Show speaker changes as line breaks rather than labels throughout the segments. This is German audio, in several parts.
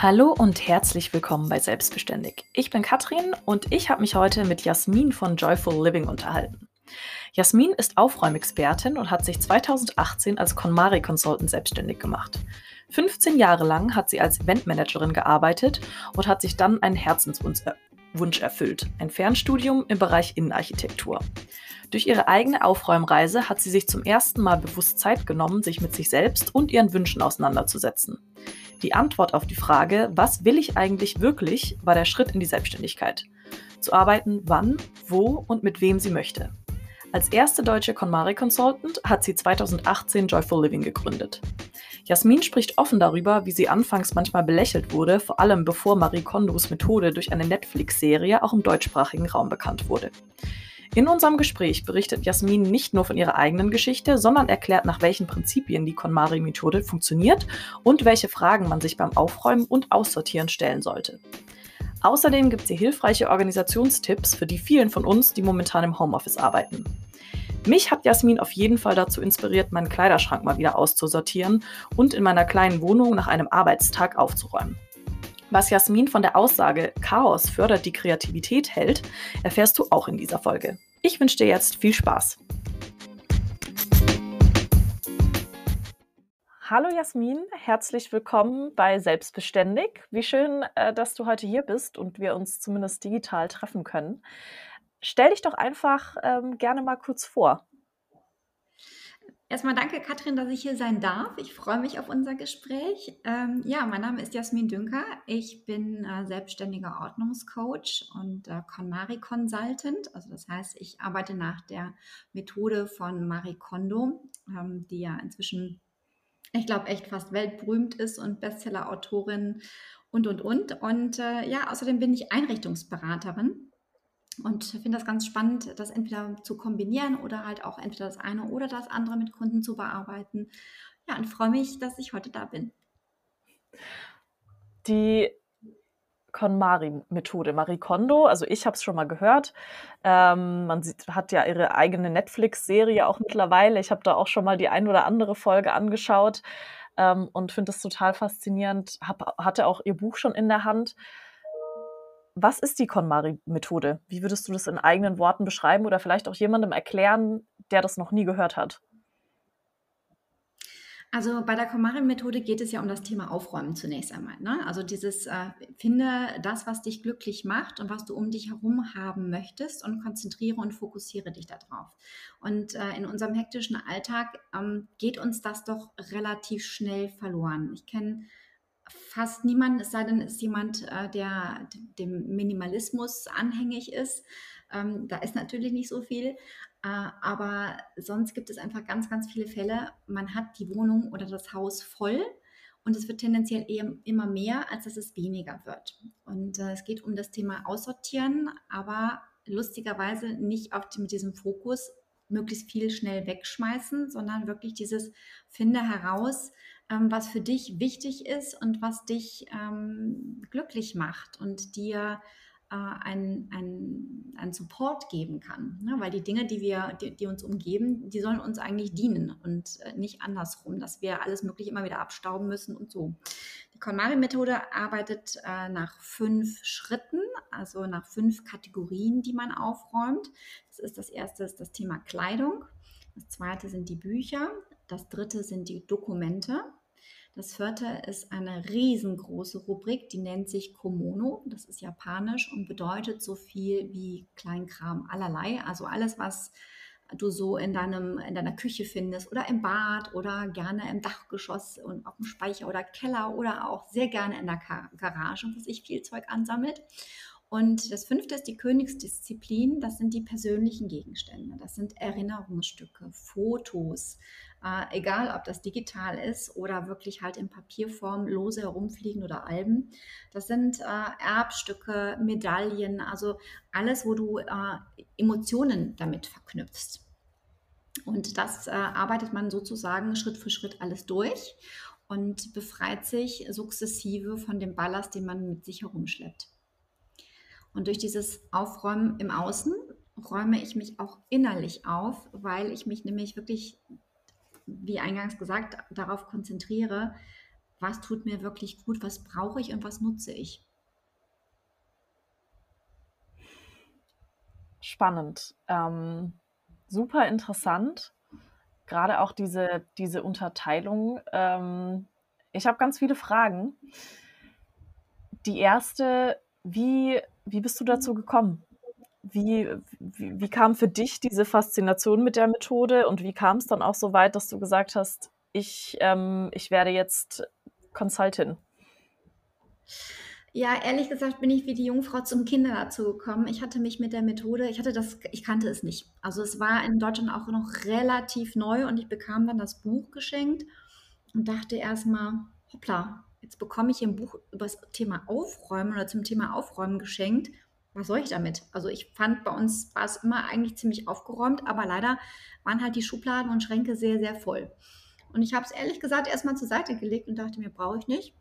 Hallo und herzlich willkommen bei Selbstbeständig. Ich bin Katrin und ich habe mich heute mit Jasmin von Joyful Living unterhalten. Jasmin ist Aufräumexpertin und hat sich 2018 als KonMari Consultant selbstständig gemacht. 15 Jahre lang hat sie als Eventmanagerin gearbeitet und hat sich dann einen Herzenswunsch erfüllt, ein Fernstudium im Bereich Innenarchitektur. Durch ihre eigene Aufräumreise hat sie sich zum ersten Mal bewusst Zeit genommen, sich mit sich selbst und ihren Wünschen auseinanderzusetzen. Die Antwort auf die Frage, was will ich eigentlich wirklich, war der Schritt in die Selbstständigkeit. Zu arbeiten, wann, wo und mit wem sie möchte. Als erste deutsche KonMari Consultant hat sie 2018 Joyful Living gegründet. Jasmin spricht offen darüber, wie sie anfangs manchmal belächelt wurde, vor allem bevor Marie Kondos Methode durch eine Netflix-Serie auch im deutschsprachigen Raum bekannt wurde. In unserem Gespräch berichtet Jasmin nicht nur von ihrer eigenen Geschichte, sondern erklärt, nach welchen Prinzipien die KonMari-Methode funktioniert und welche Fragen man sich beim Aufräumen und Aussortieren stellen sollte. Außerdem gibt sie hilfreiche Organisationstipps für die vielen von uns, die momentan im Homeoffice arbeiten. Mich hat Jasmin auf jeden Fall dazu inspiriert, meinen Kleiderschrank mal wieder auszusortieren und in meiner kleinen Wohnung nach einem Arbeitstag aufzuräumen. Was Jasmin von der Aussage Chaos fördert die Kreativität hält, erfährst du auch in dieser Folge. Ich wünsche dir jetzt viel Spaß. Hallo Jasmin, herzlich willkommen bei Selbstbeständig. Wie schön, äh, dass du heute hier bist und wir uns zumindest digital treffen können. Stell dich doch einfach ähm, gerne mal kurz vor.
Erstmal danke, Katrin, dass ich hier sein darf. Ich freue mich auf unser Gespräch. Ähm, ja, mein Name ist Jasmin Dünker. Ich bin äh, selbstständiger Ordnungscoach und äh, KonMari Consultant. Also das heißt, ich arbeite nach der Methode von Marie Kondo, ähm, die ja inzwischen, ich glaube, echt fast weltberühmt ist und Bestseller-Autorin und, und, und. Und äh, ja, außerdem bin ich Einrichtungsberaterin und finde das ganz spannend, das entweder zu kombinieren oder halt auch entweder das eine oder das andere mit Kunden zu bearbeiten. Ja, und freue mich, dass ich heute da bin.
Die KonMari-Methode, Marie Kondo, also ich habe es schon mal gehört. Ähm, man sieht, hat ja ihre eigene Netflix-Serie auch mittlerweile. Ich habe da auch schon mal die ein oder andere Folge angeschaut ähm, und finde es total faszinierend. Hab, hatte auch ihr Buch schon in der Hand. Was ist die KonMari-Methode? Wie würdest du das in eigenen Worten beschreiben oder vielleicht auch jemandem erklären, der das noch nie gehört hat?
Also bei der KonMari-Methode geht es ja um das Thema Aufräumen zunächst einmal. Ne? Also dieses äh, finde das, was dich glücklich macht und was du um dich herum haben möchtest und konzentriere und fokussiere dich darauf. Und äh, in unserem hektischen Alltag ähm, geht uns das doch relativ schnell verloren. Ich kenne fast niemand, es sei denn, ist jemand, äh, der dem Minimalismus anhängig ist. Ähm, da ist natürlich nicht so viel. Äh, aber sonst gibt es einfach ganz, ganz viele Fälle. Man hat die Wohnung oder das Haus voll und es wird tendenziell eher immer mehr, als dass es weniger wird. Und äh, es geht um das Thema Aussortieren, aber lustigerweise nicht auf, mit diesem Fokus möglichst viel schnell wegschmeißen, sondern wirklich dieses Finde heraus, ähm, was für dich wichtig ist und was dich ähm, glücklich macht und dir äh, einen ein Support geben kann. Ne? Weil die Dinge, die, wir, die, die, uns umgeben, die sollen uns eigentlich dienen und äh, nicht andersrum, dass wir alles Mögliche immer wieder abstauben müssen und so. Die KonMari-Methode arbeitet äh, nach fünf Schritten, also nach fünf Kategorien, die man aufräumt. Das ist das erste ist das Thema Kleidung. Das zweite sind die Bücher. Das dritte sind die Dokumente. Das vierte ist eine riesengroße Rubrik, die nennt sich Komono. Das ist japanisch und bedeutet so viel wie Kleinkram allerlei. Also alles, was du so in, deinem, in deiner Küche findest oder im Bad oder gerne im Dachgeschoss und auf dem Speicher oder Keller oder auch sehr gerne in der Garage, wo sich viel Zeug ansammelt. Und das fünfte ist die Königsdisziplin. Das sind die persönlichen Gegenstände. Das sind Erinnerungsstücke, Fotos, äh, egal ob das digital ist oder wirklich halt in Papierform lose herumfliegen oder Alben. Das sind äh, Erbstücke, Medaillen, also alles, wo du äh, Emotionen damit verknüpfst. Und das äh, arbeitet man sozusagen Schritt für Schritt alles durch und befreit sich sukzessive von dem Ballast, den man mit sich herumschleppt. Und durch dieses Aufräumen im Außen räume ich mich auch innerlich auf, weil ich mich nämlich wirklich wie eingangs gesagt, darauf konzentriere, was tut mir wirklich gut, was brauche ich und was nutze ich.
Spannend. Ähm, super interessant. Gerade auch diese, diese Unterteilung. Ähm, ich habe ganz viele Fragen. Die erste, wie, wie bist du dazu gekommen? Wie, wie, wie kam für dich diese Faszination mit der Methode und wie kam es dann auch so weit, dass du gesagt hast, ich, ähm, ich werde jetzt Consultant?
Ja, ehrlich gesagt bin ich wie die Jungfrau zum Kinder dazu gekommen. Ich hatte mich mit der Methode, ich hatte das, ich kannte es nicht. Also es war in Deutschland auch noch relativ neu und ich bekam dann das Buch geschenkt und dachte erstmal, hoppla, jetzt bekomme ich ein Buch über das Thema Aufräumen oder zum Thema Aufräumen geschenkt. Was soll ich damit? Also ich fand, bei uns war es immer eigentlich ziemlich aufgeräumt, aber leider waren halt die Schubladen und Schränke sehr, sehr voll. Und ich habe es ehrlich gesagt erstmal zur Seite gelegt und dachte mir, brauche ich nicht.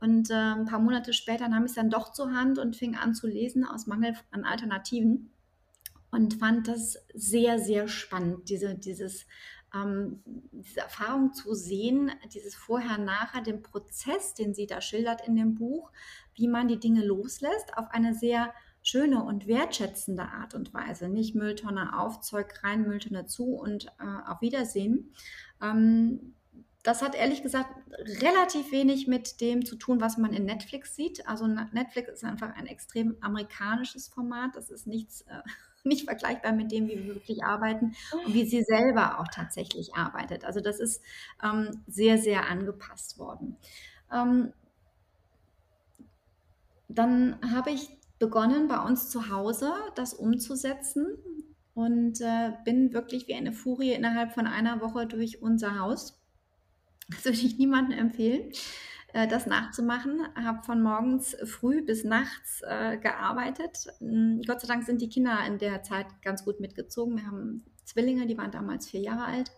Und äh, ein paar Monate später nahm ich es dann doch zur Hand und fing an zu lesen aus Mangel an Alternativen und fand das sehr, sehr spannend, diese, dieses, ähm, diese Erfahrung zu sehen, dieses Vorher-Nachher, den Prozess, den sie da schildert in dem Buch, wie man die Dinge loslässt, auf eine sehr schöne und wertschätzende Art und Weise. Nicht Mülltonne auf, Zeug rein, Mülltonne zu und äh, auf Wiedersehen. Ähm, das hat ehrlich gesagt relativ wenig mit dem zu tun, was man in Netflix sieht. Also Netflix ist einfach ein extrem amerikanisches Format. Das ist nichts, äh, nicht vergleichbar mit dem, wie wir wirklich arbeiten und wie sie selber auch tatsächlich arbeitet. Also das ist ähm, sehr, sehr angepasst worden. Ähm, dann habe ich begonnen, bei uns zu Hause das umzusetzen und äh, bin wirklich wie eine Furie innerhalb von einer Woche durch unser Haus das würde ich niemandem empfehlen, äh, das nachzumachen. Habe von morgens früh bis nachts äh, gearbeitet. Hm, Gott sei Dank sind die Kinder in der Zeit ganz gut mitgezogen. Wir haben Zwillinge, die waren damals vier Jahre alt.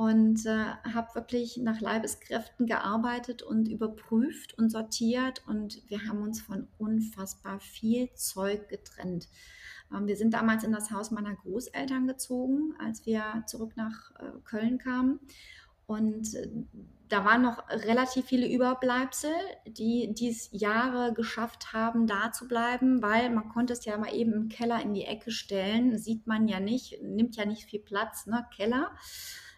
Und äh, habe wirklich nach Leibeskräften gearbeitet und überprüft und sortiert. Und wir haben uns von unfassbar viel Zeug getrennt. Ähm, wir sind damals in das Haus meiner Großeltern gezogen, als wir zurück nach äh, Köln kamen. Und äh, da waren noch relativ viele Überbleibsel, die dies Jahre geschafft haben, da zu bleiben, weil man konnte es ja mal eben im Keller in die Ecke stellen, sieht man ja nicht, nimmt ja nicht viel Platz, ne, Keller.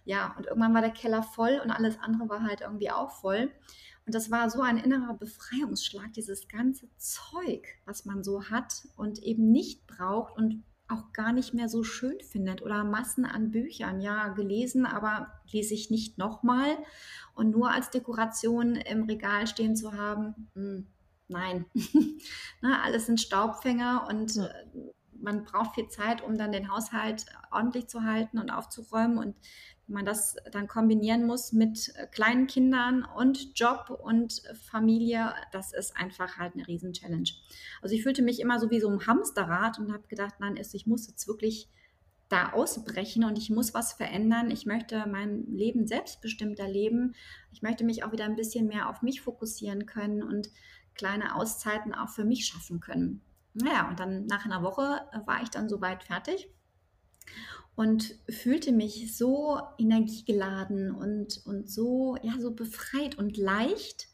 Ja, und irgendwann war der Keller voll und alles andere war halt irgendwie auch voll. Und das war so ein innerer Befreiungsschlag, dieses ganze Zeug, was man so hat und eben nicht braucht und auch gar nicht mehr so schön findet oder Massen an Büchern, ja, gelesen, aber lese ich nicht nochmal und nur als Dekoration im Regal stehen zu haben, mh, hm, nein. Na, ne, alles sind Staubfänger und äh, man braucht viel Zeit, um dann den Haushalt ordentlich zu halten und aufzuräumen und wenn man das dann kombinieren muss mit äh, kleinen Kindern und Job und Familie, das ist einfach halt eine Riesen-Challenge. Also ich fühlte mich immer so wie so ein Hamsterrad und habe gedacht, nein, ich muss jetzt wirklich da ausbrechen und ich muss was verändern. Ich möchte mein Leben selbstbestimmter leben. Ich möchte mich auch wieder ein bisschen mehr auf mich fokussieren können und kleine Auszeiten auch für mich schaffen können. Naja, und dann nach einer Woche war ich dann soweit fertig und fühlte mich so energiegeladen und, und so, ja, so befreit und leicht,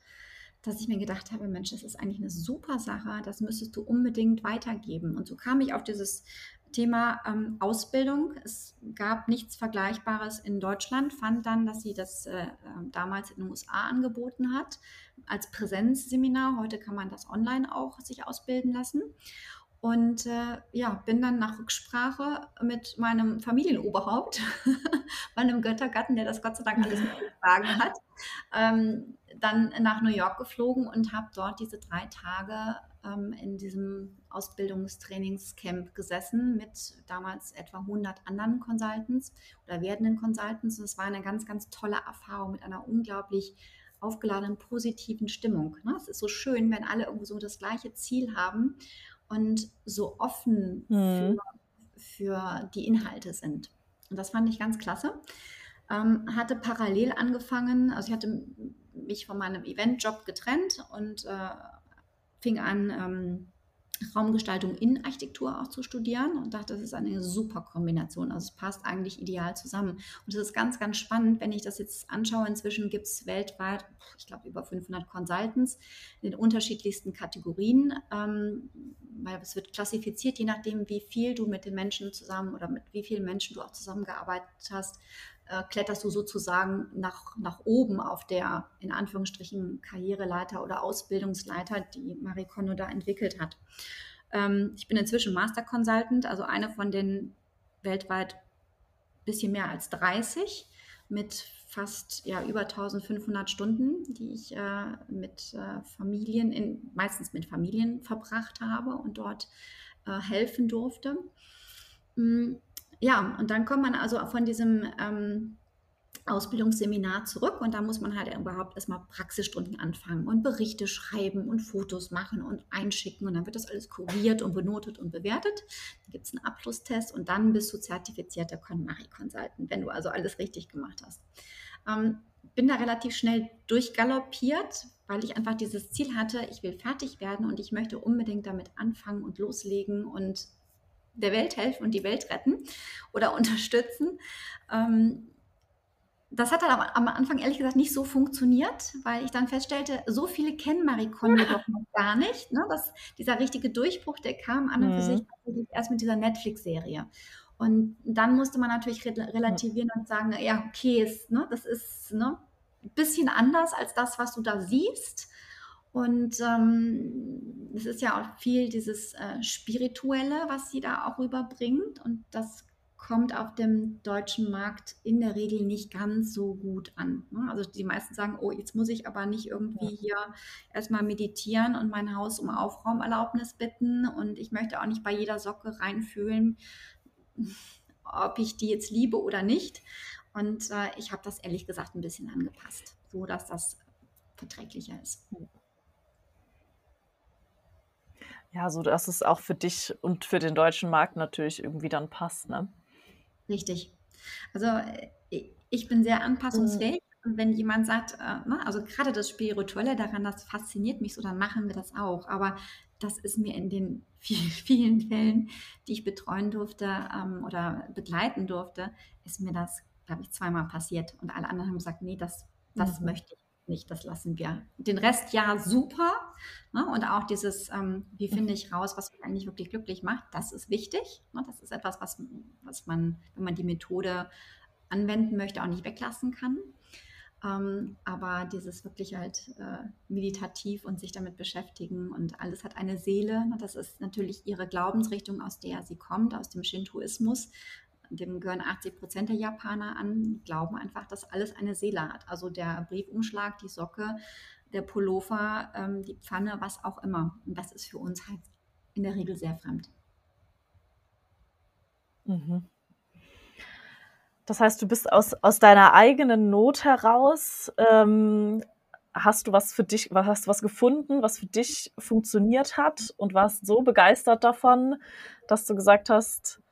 dass ich mir gedacht habe, Mensch, das ist eigentlich eine super Sache, das müsstest du unbedingt weitergeben. Und so kam ich auf dieses Thema ähm, Ausbildung. Es gab nichts Vergleichbares in Deutschland, fand dann, dass sie das äh, ähm, damals in den USA angeboten hat als Präsenzseminar. Heute kann man das online auch sich ausbilden lassen. Und äh, ja, bin dann nach Rücksprache mit meinem Familienoberhaupt, meinem Göttergatten, der das Gott sei Dank alles mitgetragen hat, ähm, dann nach New York geflogen und habe dort diese drei Tage ähm, in diesem Ausbildungstrainingscamp gesessen mit damals etwa 100 anderen Consultants oder werdenden Consultants. Und es war eine ganz, ganz tolle Erfahrung mit einer unglaublich aufgeladenen positiven Stimmung. Ne? Es ist so schön, wenn alle irgendwo so das gleiche Ziel haben und so offen mhm. für, für, die Inhalte sind. Und das fand ich ganz klasse. Ähm, hatte parallel angefangen, also ich hatte mich von meinem Eventjob getrennt und äh, fing an, ähm, Raumgestaltung in Architektur auch zu studieren und dachte, das ist eine super Kombination. Also es passt eigentlich ideal zusammen. Und es ist ganz, ganz spannend, wenn ich das jetzt anschaue. Inzwischen gibt es weltweit, ich glaube, über 500 Consultants in den unterschiedlichsten Kategorien, ähm, weil es wird klassifiziert, je nachdem, wie viel du mit den Menschen zusammen oder mit wie vielen Menschen du auch zusammengearbeitet hast, äh, kletterst du sozusagen nach, nach oben auf der, in Anführungsstrichen, Karriereleiter oder Ausbildungsleiter, die Marie Kondo da entwickelt hat. Ähm, ich bin inzwischen Master Consultant, also eine von den weltweit bisschen mehr als 30 mit fast ja, über 1500 Stunden, die ich äh, mit äh, Familien, in, meistens mit Familien verbracht habe und dort äh, helfen durfte. Mm, ja, und dann kommt man also von diesem ähm, Ausbildungsseminar zurück und da muss man halt überhaupt erstmal Praxisstunden anfangen und Berichte schreiben und Fotos machen und einschicken und dann wird das alles kuriert und benotet und bewertet. Dann gibt es einen Abschlusstest und dann bist du zertifizierter KonMari Consultant, wenn du also alles richtig gemacht hast. Ähm, bin da relativ schnell durchgaloppiert, weil ich einfach dieses Ziel hatte, ich will fertig werden und ich möchte unbedingt damit anfangen und loslegen und der Welt helfen und die Welt retten oder unterstützen. Ähm, das hat dann am Anfang ehrlich gesagt nicht so funktioniert, weil ich dann feststellte, so viele kennen Marie Kondo doch noch gar nicht. Ne? Das, dieser richtige Durchbruch, der kam an und für sich mhm. erst mit dieser Netflix-Serie. Und dann musste man natürlich relativieren und sagen, ja, okay, ist, ne, das ist ne, ein bisschen anders als das, was du da siehst. Und ähm, es ist ja auch viel dieses äh, Spirituelle, was sie da auch rüberbringt. Und das kommt auf dem deutschen Markt in der Regel nicht ganz so gut an. Ne? Also die meisten sagen, oh, jetzt muss ich aber nicht irgendwie hier erstmal meditieren und mein Haus um Aufraumerlaubnis bitten und ich möchte auch nicht bei jeder Socke reinfühlen, ob ich die jetzt liebe oder nicht. Und äh, ich habe das ehrlich gesagt ein bisschen angepasst, so dass das verträglicher ist.
Ja, so dass es auch für dich und für den deutschen Markt natürlich irgendwie dann passt, ne?
Richtig. Also äh, ich bin sehr anpassungsfähig. Mhm. Und wenn jemand sagt, äh, ne, also gerade das Spirituelle daran, das fasziniert mich so, dann machen wir das auch. Aber das ist mir in den vielen, vielen Fällen, die ich betreuen durfte ähm, oder begleiten durfte, ist mir das, glaube ich, zweimal passiert. Und alle anderen haben gesagt, nee, das, das mhm. möchte ich nicht, das lassen wir. Den Rest ja super. Ne? Und auch dieses, ähm, wie finde ich raus, was mich eigentlich wirklich glücklich macht, das ist wichtig. Ne? Das ist etwas, was, was man, wenn man die Methode anwenden möchte, auch nicht weglassen kann. Ähm, aber dieses wirklich halt äh, meditativ und sich damit beschäftigen und alles hat eine Seele. Ne? Das ist natürlich ihre Glaubensrichtung, aus der sie kommt, aus dem Shintoismus dem gehören 80 Prozent der Japaner an, glauben einfach, dass alles eine Seele hat. Also der Briefumschlag, die Socke, der Pullover, ähm, die Pfanne, was auch immer. Und das ist für uns halt in der Regel sehr fremd.
Mhm. Das heißt, du bist aus, aus deiner eigenen Not heraus, ähm, hast du was für dich, hast du was gefunden, was für dich funktioniert hat und warst so begeistert davon, dass du gesagt hast,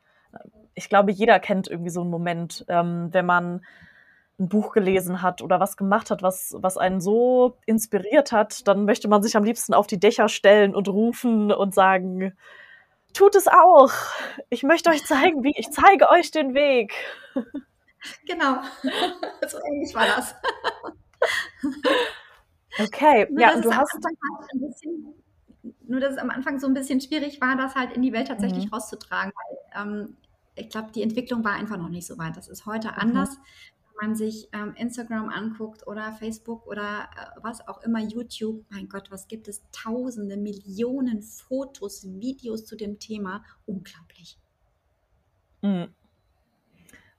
ich glaube, jeder kennt irgendwie so einen Moment, ähm, wenn man ein Buch gelesen hat oder was gemacht hat, was, was einen so inspiriert hat, dann möchte man sich am liebsten auf die Dächer stellen und rufen und sagen, tut es auch. Ich möchte euch zeigen, wie ich zeige euch den Weg.
Genau, so ähnlich war das.
Okay, nur, ja, und du hast.
Halt nur, dass es am Anfang so ein bisschen schwierig war, das halt in die Welt tatsächlich mhm. rauszutragen. Weil, ähm, ich glaube, die Entwicklung war einfach noch nicht so weit. Das ist heute mhm. anders. Wenn man sich ähm, Instagram anguckt oder Facebook oder äh, was auch immer, YouTube, mein Gott, was gibt es? Tausende, Millionen Fotos, Videos zu dem Thema. Unglaublich.
Mhm.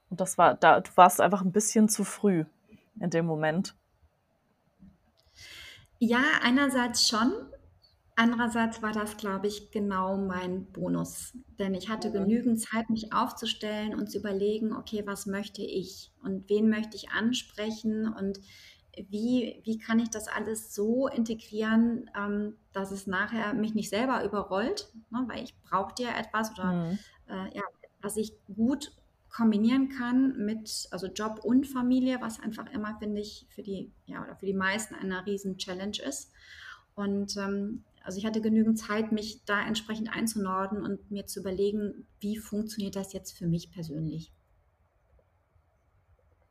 Und das war, da, du warst einfach ein bisschen zu früh in dem Moment.
Ja, einerseits schon, Andererseits war das, glaube ich, genau mein Bonus, denn ich hatte mhm. genügend Zeit, mich aufzustellen und zu überlegen, okay, was möchte ich und wen möchte ich ansprechen und wie, wie kann ich das alles so integrieren, ähm, dass es nachher mich nicht selber überrollt, ne, weil ich brauche ja etwas oder mhm. äh, ja, was ich gut kombinieren kann mit also Job und Familie, was einfach immer finde ich für die ja oder für die meisten eine riesen Challenge ist. Und ähm, also ich hatte genügend Zeit, mich da entsprechend einzunorden und mir zu überlegen, wie funktioniert das jetzt für mich persönlich.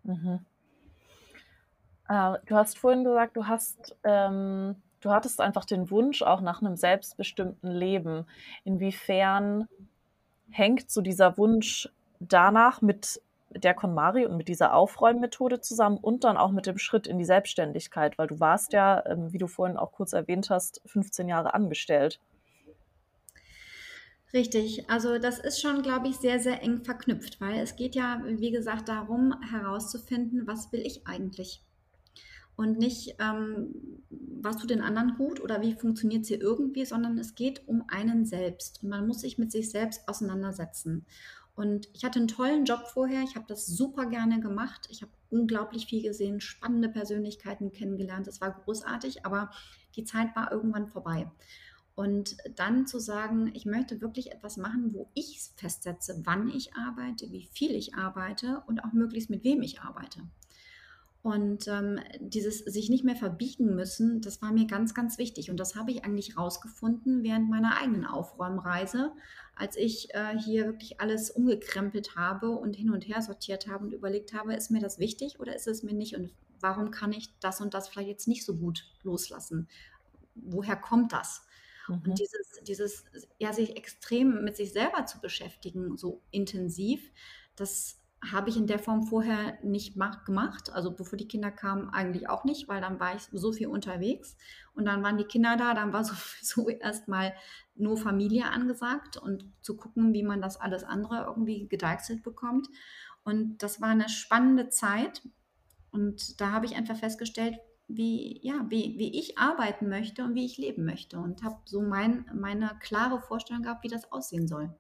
Mhm. Äh, du hast vorhin gesagt, du hast, ähm, du hattest einfach den Wunsch auch nach einem selbstbestimmten Leben. Inwiefern hängt so dieser Wunsch danach mit der KonMari und mit dieser Aufräummethode zusammen und dann auch mit dem Schritt in die Selbstständigkeit, weil du warst ja, ähm, wie du vorhin auch kurz erwähnt hast, 15 Jahre angestellt.
Richtig, also das ist schon, glaube ich, sehr, sehr eng verknüpft, weil es geht ja, wie gesagt, darum herauszufinden, was will ich eigentlich? Und nicht, ähm, was tut den anderen gut oder wie funktioniert sie irgendwie, sondern es geht um einen selbst. Und man muss sich mit sich selbst auseinandersetzen. Und ich hatte einen tollen Job vorher. Ich habe das super gerne gemacht. Ich habe unglaublich viel gesehen, spannende Persönlichkeiten kennengelernt. Das war großartig, aber die Zeit war irgendwann vorbei. Und dann zu sagen, ich möchte wirklich etwas machen, wo ich festsetze, wann ich arbeite, wie viel ich arbeite und auch möglichst mit wem ich arbeite. Und ähm, dieses sich nicht mehr verbiegen müssen, das war mir ganz, ganz wichtig. Und das habe ich eigentlich rausgefunden während meiner eigenen Aufräumreise, als ich äh, hier wirklich alles umgekrempelt habe und hin und her sortiert habe und überlegt habe, ist mir das wichtig oder ist es mir nicht? Und warum kann ich das und das vielleicht jetzt nicht so gut loslassen? Woher kommt das? Mhm. Und dieses, dieses, ja, sich extrem mit sich selber zu beschäftigen, so intensiv, das habe ich in der Form vorher nicht gemacht. Also bevor die Kinder kamen, eigentlich auch nicht, weil dann war ich so viel unterwegs. Und dann waren die Kinder da, dann war sowieso erstmal nur Familie angesagt und zu gucken, wie man das alles andere irgendwie gedeichselt bekommt. Und das war eine spannende Zeit. Und da habe ich einfach festgestellt, wie, ja, wie, wie ich arbeiten möchte und wie ich leben möchte. Und habe so mein, meine klare Vorstellung gehabt, wie das aussehen soll.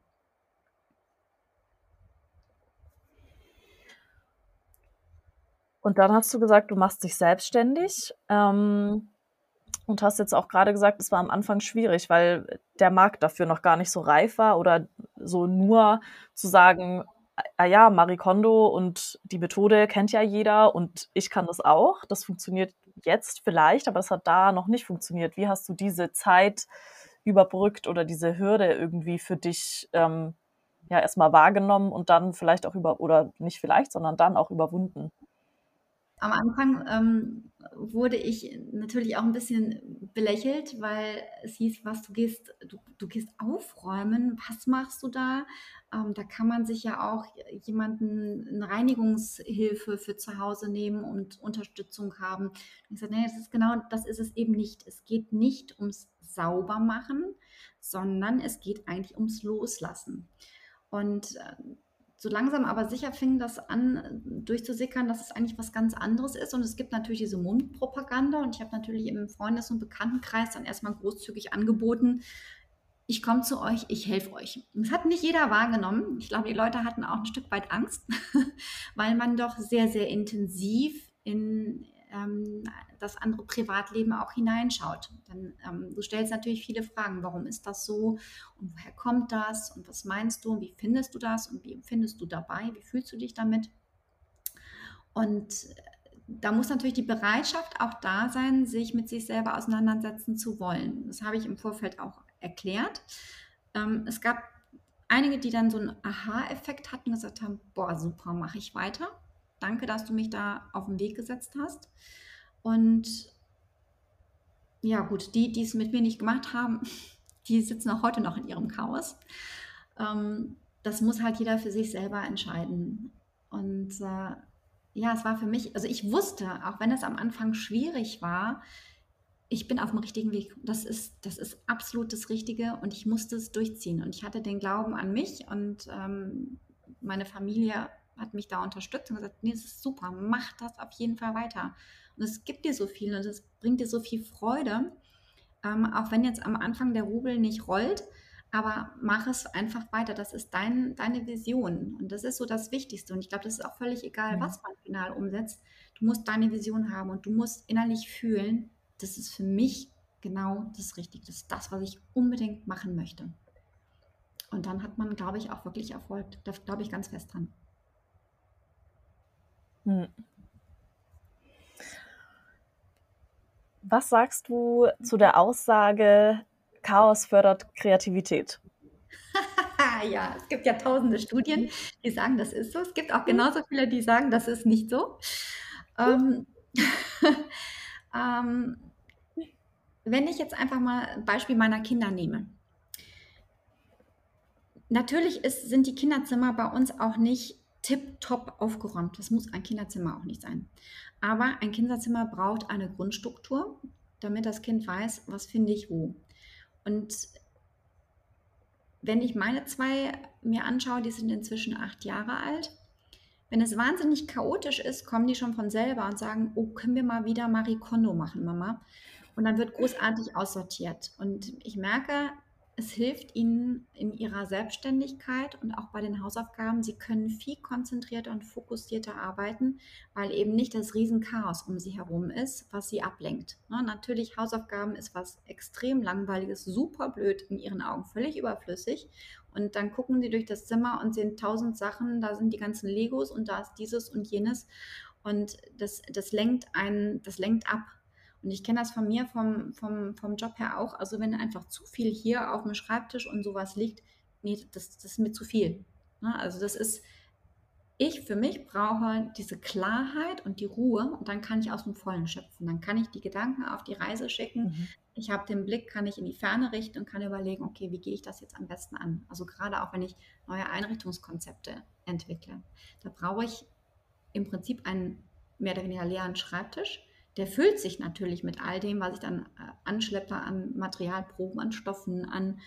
Und dann hast du gesagt, du machst dich selbstständig. Ähm, und hast jetzt auch gerade gesagt, es war am Anfang schwierig, weil der Markt dafür noch gar nicht so reif war oder so nur zu sagen, ah ja, Marie Kondo und die Methode kennt ja jeder und ich kann das auch. Das funktioniert jetzt vielleicht, aber es hat da noch nicht funktioniert. Wie hast du diese Zeit überbrückt oder diese Hürde irgendwie für dich ähm, ja erstmal wahrgenommen und dann vielleicht auch über, oder nicht vielleicht, sondern dann auch überwunden?
Am Anfang ähm, wurde ich natürlich auch ein bisschen belächelt, weil es hieß, was du gehst, du, du gehst aufräumen, was machst du da? Ähm, da kann man sich ja auch jemanden eine Reinigungshilfe für zu Hause nehmen und Unterstützung haben. Und ich sagte, nee, das ist genau, das ist es eben nicht. Es geht nicht ums Saubermachen, sondern es geht eigentlich ums Loslassen. Und äh, so langsam aber sicher fing das an durchzusickern, dass es eigentlich was ganz anderes ist. Und es gibt natürlich diese Mundpropaganda. Und ich habe natürlich im Freundes- und Bekanntenkreis dann erstmal großzügig angeboten, ich komme zu euch, ich helfe euch. Das hat nicht jeder wahrgenommen. Ich glaube, die Leute hatten auch ein Stück weit Angst, weil man doch sehr, sehr intensiv in ähm, das andere Privatleben auch hineinschaut. Dann, ähm, du stellst natürlich viele Fragen, warum ist das so und woher kommt das und was meinst du und wie findest du das und wie empfindest du dabei, wie fühlst du dich damit? Und äh, da muss natürlich die Bereitschaft auch da sein, sich mit sich selber auseinandersetzen zu wollen. Das habe ich im Vorfeld auch erklärt. Ähm, es gab einige, die dann so einen Aha-Effekt hatten und gesagt haben, boah, super, mache ich weiter. Danke, dass du mich da auf den Weg gesetzt hast. Und ja, gut, die, die es mit mir nicht gemacht haben, die sitzen auch heute noch in ihrem Chaos. Ähm, das muss halt jeder für sich selber entscheiden. Und äh, ja, es war für mich, also ich wusste, auch wenn es am Anfang schwierig war, ich bin auf dem richtigen Weg. Das ist, das ist absolut das Richtige und ich musste es durchziehen. Und ich hatte den Glauben an mich und ähm, meine Familie hat mich da unterstützt und gesagt, nee, das ist super, mach das auf jeden Fall weiter. Und es gibt dir so viel und es bringt dir so viel Freude, ähm, auch wenn jetzt am Anfang der Rubel nicht rollt, aber mach es einfach weiter. Das ist dein, deine Vision und das ist so das Wichtigste. Und ich glaube, das ist auch völlig egal, mhm. was man final umsetzt. Du musst deine Vision haben und du musst innerlich fühlen, das ist für mich genau das Richtige. Das ist das, was ich unbedingt machen möchte. Und dann hat man, glaube ich, auch wirklich Erfolg. Da glaube ich ganz fest dran. Hm.
Was sagst du zu der Aussage, Chaos fördert Kreativität.
ja, es gibt ja tausende Studien, die sagen, das ist so. Es gibt auch genauso viele, die sagen, das ist nicht so. Ähm, ähm, wenn ich jetzt einfach mal ein Beispiel meiner Kinder nehme. Natürlich ist, sind die Kinderzimmer bei uns auch nicht tipptopp aufgeräumt. Das muss ein Kinderzimmer auch nicht sein. Aber ein Kinderzimmer braucht eine Grundstruktur, damit das Kind weiß, was finde ich wo. Und wenn ich meine zwei mir anschaue, die sind inzwischen acht Jahre alt. Wenn es wahnsinnig chaotisch ist, kommen die schon von selber und sagen, oh, können wir mal wieder Marie Kondo machen, Mama? Und dann wird großartig aussortiert. Und ich merke, es hilft ihnen in ihrer Selbstständigkeit und auch bei den Hausaufgaben. Sie können viel konzentrierter und fokussierter arbeiten, weil eben nicht das Riesenchaos um sie herum ist, was sie ablenkt. Ne? Natürlich, Hausaufgaben ist was extrem langweiliges, super blöd, in ihren Augen völlig überflüssig. Und dann gucken sie durch das Zimmer und sehen tausend Sachen, da sind die ganzen Legos und da ist dieses und jenes. Und das, das lenkt einen, das lenkt ab. Und ich kenne das von mir vom, vom, vom Job her auch. Also wenn einfach zu viel hier auf dem Schreibtisch und sowas liegt, nee, das, das ist mir zu viel. Ne? Also das ist, ich für mich brauche diese Klarheit und die Ruhe und dann kann ich aus dem Vollen schöpfen. Dann kann ich die Gedanken auf die Reise schicken. Mhm. Ich habe den Blick, kann ich in die Ferne richten und kann überlegen, okay, wie gehe ich das jetzt am besten an? Also gerade auch wenn ich neue Einrichtungskonzepte entwickle. Da brauche ich im Prinzip einen mehr oder weniger leeren Schreibtisch der füllt sich natürlich mit all dem, was ich dann äh, anschleppe an Materialproben, an Stoffen, an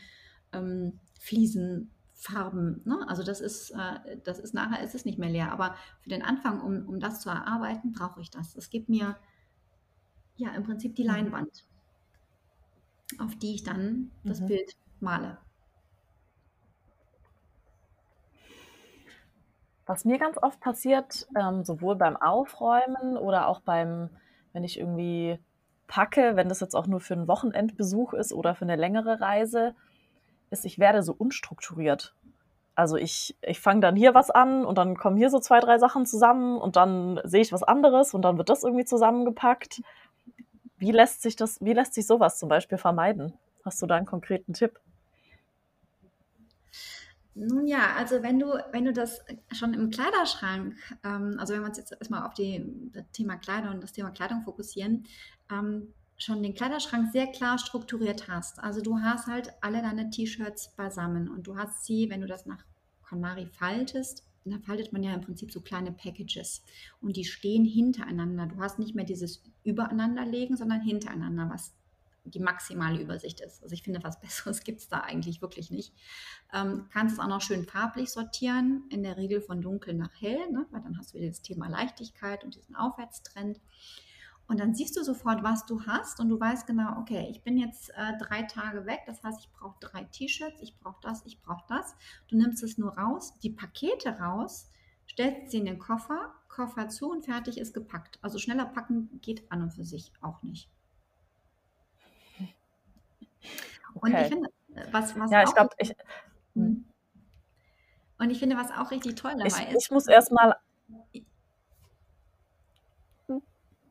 ähm, Fliesen, Farben. Ne? Also das ist, äh, das ist nachher ist es nicht mehr leer. Aber für den Anfang, um, um das zu erarbeiten, brauche ich das. Es gibt mir ja im Prinzip die mhm. Leinwand, auf die ich dann das mhm. Bild male.
Was mir ganz oft passiert, ähm, sowohl beim Aufräumen oder auch beim wenn ich irgendwie packe, wenn das jetzt auch nur für einen Wochenendbesuch ist oder für eine längere Reise, ist, ich werde so unstrukturiert. Also ich, ich fange dann hier was an und dann kommen hier so zwei, drei Sachen zusammen und dann sehe ich was anderes und dann wird das irgendwie zusammengepackt. Wie lässt sich das, wie lässt sich sowas zum Beispiel vermeiden? Hast du da einen konkreten Tipp?
Nun ja, also wenn du, wenn du das schon im Kleiderschrank, ähm, also wenn wir uns jetzt erstmal auf die, das Thema Kleider und das Thema Kleidung fokussieren, ähm, schon den Kleiderschrank sehr klar strukturiert hast. Also du hast halt alle deine T-Shirts beisammen und du hast sie, wenn du das nach KonMari faltest, da faltet man ja im Prinzip so kleine Packages und die stehen hintereinander. Du hast nicht mehr dieses Übereinanderlegen, sondern hintereinander, was die maximale Übersicht ist. Also ich finde, was Besseres gibt es da eigentlich wirklich nicht. Ähm, kannst es auch noch schön farblich sortieren, in der Regel von dunkel nach hell, ne? weil dann hast du wieder das Thema Leichtigkeit und diesen Aufwärtstrend. Und dann siehst du sofort, was du hast und du weißt genau, okay, ich bin jetzt äh, drei Tage weg, das heißt, ich brauche drei T-Shirts, ich brauche das, ich brauche das. Du nimmst es nur raus, die Pakete raus, stellst sie in den Koffer, Koffer zu und fertig ist gepackt. Also schneller packen geht an und für sich auch nicht. Und ich finde, äh, was, was
Ja, ich glaube, ich.
Hm. Hm. Und ich finde, was auch richtig toll dabei
Ich,
ist.
ich muss erstmal.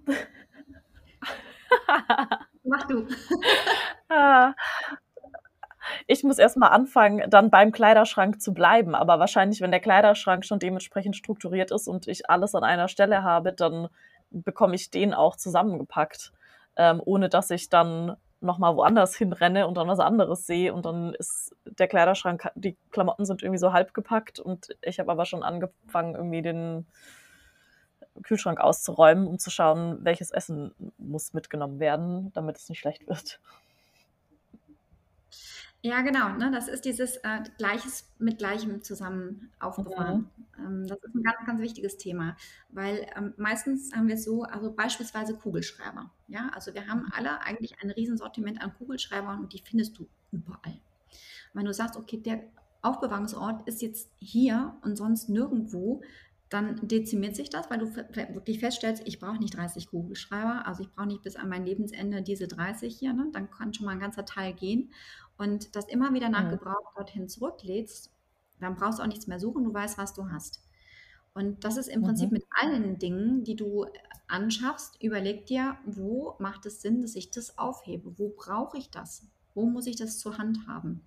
Mach du.
Ah. ich muss erstmal anfangen, dann beim Kleiderschrank zu bleiben. Aber wahrscheinlich, wenn der Kleiderschrank schon dementsprechend strukturiert ist und ich alles an einer Stelle habe, dann bekomme ich den auch zusammengepackt, ähm, ohne dass ich dann nochmal woanders hinrenne und dann was anderes sehe und dann ist der Kleiderschrank, die Klamotten sind irgendwie so halb gepackt und ich habe aber schon angefangen, irgendwie den Kühlschrank auszuräumen, um zu schauen, welches Essen muss mitgenommen werden, damit es nicht schlecht wird.
Ja, genau. Ne? Das ist dieses äh, Gleiches mit Gleichem zusammen aufbewahren. Mhm. Ähm, das ist ein ganz, ganz wichtiges Thema, weil ähm, meistens haben wir es so, also beispielsweise Kugelschreiber. Ja, also wir haben alle eigentlich ein Riesensortiment an Kugelschreibern und die findest du überall. Wenn du sagst, okay, der Aufbewahrungsort ist jetzt hier und sonst nirgendwo, dann dezimiert sich das, weil du wirklich feststellst, ich brauche nicht 30 Kugelschreiber, also ich brauche nicht bis an mein Lebensende diese 30 hier, ne? dann kann schon mal ein ganzer Teil gehen und das immer wieder nach. Gebrauch dorthin zurücklädst, dann brauchst du auch nichts mehr suchen, du weißt, was du hast. Und das ist im mhm. Prinzip mit allen Dingen, die du anschaffst, überleg dir, wo macht es Sinn, dass ich das aufhebe? Wo brauche ich das? Wo muss ich das zur Hand haben?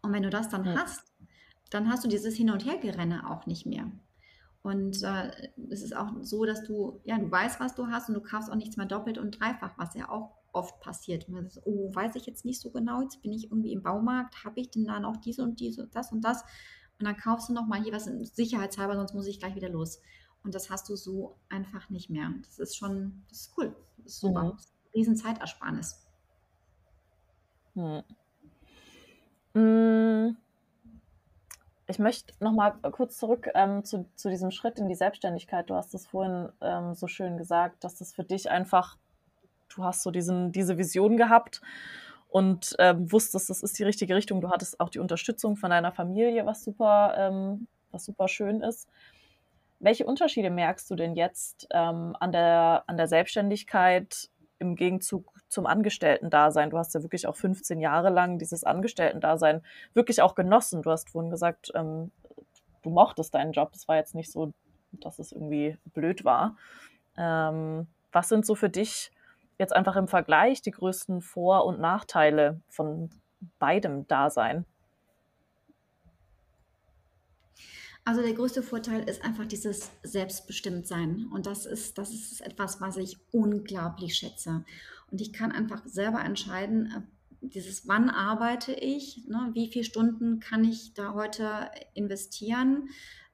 Und wenn du das dann
Ja.
hast, dann hast du dieses Hin- und Hergerenne auch nicht mehr. Und äh, es ist auch so, dass du, ja, du weißt, was du hast und du kaufst auch nichts mehr doppelt und dreifach, was ja auch oft passiert. Und oh, weiß ich jetzt nicht so genau, jetzt bin ich irgendwie im Baumarkt, habe ich denn da noch diese und diese, das und das? Und dann kaufst du nochmal hier was in sicherheitshalber, sonst muss ich gleich wieder los. Und das hast du so einfach nicht mehr. Das ist schon, das ist cool. Das ist super.
Mhm.
Das ist riesen Zeitersparnis.
Hm. Ich möchte noch mal kurz zurück ähm, zu, zu diesem Schritt in die Selbstständigkeit. Du hast es vorhin ähm, so schön gesagt, dass das für dich einfach, du hast so diesen, diese Vision gehabt und ähm, wusstest, das ist die richtige Richtung. Du hattest auch die Unterstützung von deiner Familie, was super, ähm, was super schön ist. Welche Unterschiede merkst du denn jetzt ähm, an der, an der Selbstständigkeit im Gegenzug zum Angestellten-Dasein? Du hast ja wirklich auch 15 Jahre lang dieses Angestellten-Dasein wirklich auch genossen. Du hast vorhin gesagt, ähm, du mochtest deinen Job. Es war jetzt nicht so, dass es irgendwie blöd war. Ähm, was sind so für dich jetzt einfach im Vergleich die größten Vor- und Nachteile von beidem Dasein?
Also der größte Vorteil ist einfach dieses Selbstbestimmtsein. Und das ist, das ist etwas, was ich unglaublich schätze. Und ich kann einfach selber entscheiden, äh, dieses, wann arbeite ich, ne, wie viele Stunden kann ich da heute investieren.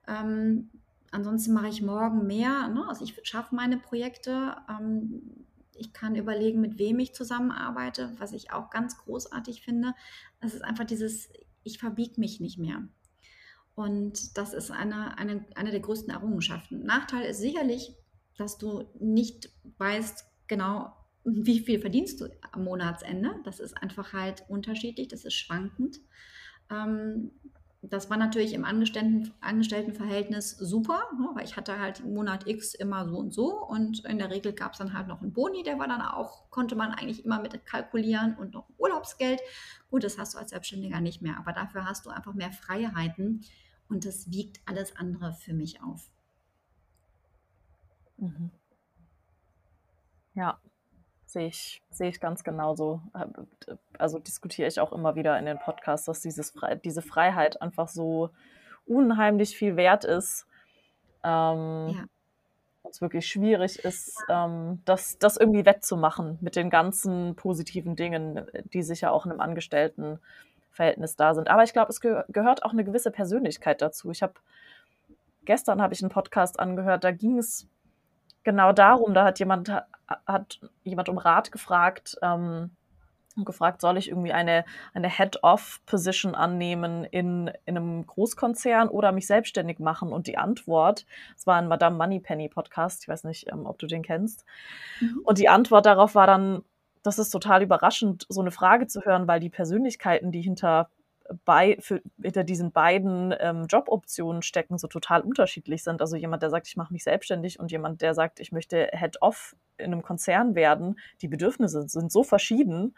Ähm, ansonsten mache ich morgen mehr. Ne? Also ich schaffe meine Projekte. Ähm, ich kann überlegen, mit wem ich zusammenarbeite, was ich auch ganz großartig finde. Es ist einfach dieses, ich verbiege mich nicht mehr. Und das ist eine, eine, eine der größten Errungenschaften. Nachteil ist sicherlich, dass du nicht weißt genau, wie viel verdienst du am Monatsende. Das ist einfach halt unterschiedlich, das ist schwankend. Ähm, das war natürlich im Angestellten, Angestelltenverhältnis super, ne, weil ich hatte halt Monat X immer so und so und in der Regel gab es dann halt noch einen Boni, der war dann auch, konnte man eigentlich immer mit kalkulieren und noch Urlaubsgeld. Gut, das hast du als Selbstständiger nicht mehr, aber dafür hast du einfach mehr Freiheiten und das wiegt alles andere für mich auf.
Mhm. Sehe ich, sehe ich ganz genauso. Also diskutiere ich auch immer wieder in den Podcasts, dass dieses diese Freiheit einfach so unheimlich viel wert ist. Ähm,
Ja.
es wirklich schwierig ist, ähm, das, das irgendwie wettzumachen mit den ganzen positiven Dingen, die sicher auch in einem Angestelltenverhältnis da sind. Aber ich glaube, es ge gehört auch eine gewisse Persönlichkeit dazu. Ich habe gestern habe ich einen Podcast angehört, da ging es genau darum, da hat jemand, hat jemand um Rat gefragt, ähm, und gefragt, soll ich irgendwie eine, eine Head-Off-Position annehmen in, in einem Großkonzern oder mich selbstständig machen? Und die Antwort, es war ein Madame Moneypenny Podcast, ich weiß nicht, ähm, ob du den kennst.
Mhm.
Und die Antwort darauf war dann, das ist total überraschend, so eine Frage zu hören, weil die Persönlichkeiten, die hinter, bei, für, hinter diesen beiden ähm, Joboptionen stecken, so total unterschiedlich sind. Also jemand, der sagt, ich mache mich selbstständig und jemand, der sagt, ich möchte Head-Off in einem Konzern werden, die Bedürfnisse sind so verschieden.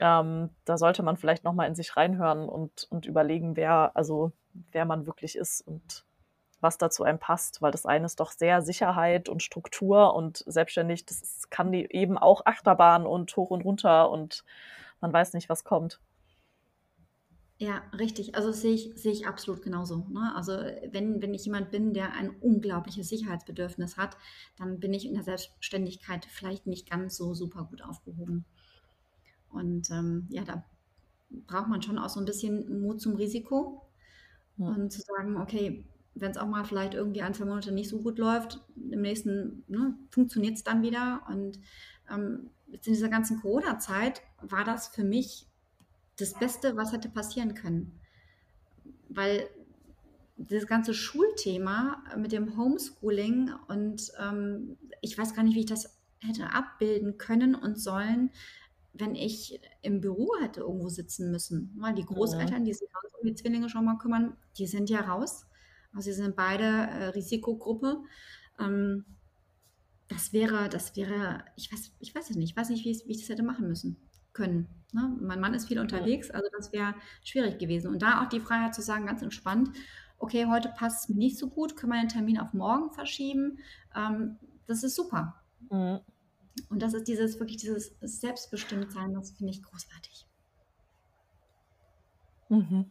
Ähm, da sollte man vielleicht nochmal in sich reinhören und, und überlegen, wer, also wer man wirklich ist und was da zu einem passt, weil das eine ist doch sehr Sicherheit und Struktur und selbstständig, das kann die eben auch Achterbahn und hoch und runter und man weiß nicht, was kommt.
Ja, richtig. Also das sehe ich, sehe ich absolut genauso. Ne? Also wenn, wenn ich jemand bin, der ein unglaubliches Sicherheitsbedürfnis hat, dann bin ich in der Selbstständigkeit vielleicht nicht ganz so super gut aufgehoben. Und ähm, ja, da braucht man schon auch so ein bisschen Mut zum Risiko
Ja.
und zu sagen, okay, wenn es auch mal vielleicht irgendwie ein, zwei Monate nicht so gut läuft, im nächsten ne, funktioniert es dann wieder. Und ähm, jetzt in dieser ganzen Corona-Zeit war das für mich das Beste, was hätte passieren können. Weil dieses ganze Schulthema mit dem Homeschooling und ähm, ich weiß gar nicht, wie ich das hätte abbilden können und sollen, wenn ich im Büro hätte irgendwo sitzen müssen. Weil die. Großeltern, die sich um die Zwillinge schon mal kümmern, die sind ja raus. Also sie sind beide äh, Risikogruppe. Ähm, das wäre, das wäre, ich weiß, ich weiß es nicht, ich weiß nicht, wie, ich- wie ich das hätte machen müssen können. Ne? Mein Mann ist viel unterwegs, also das wäre schwierig gewesen. Und da auch die Freiheit zu sagen, ganz entspannt, okay, heute passt es mir nicht so gut, können wir den Termin auf morgen verschieben. Ähm, das ist super.
Mhm.
Und das ist dieses wirklich dieses Selbstbestimmtsein, das finde ich großartig.
Mhm.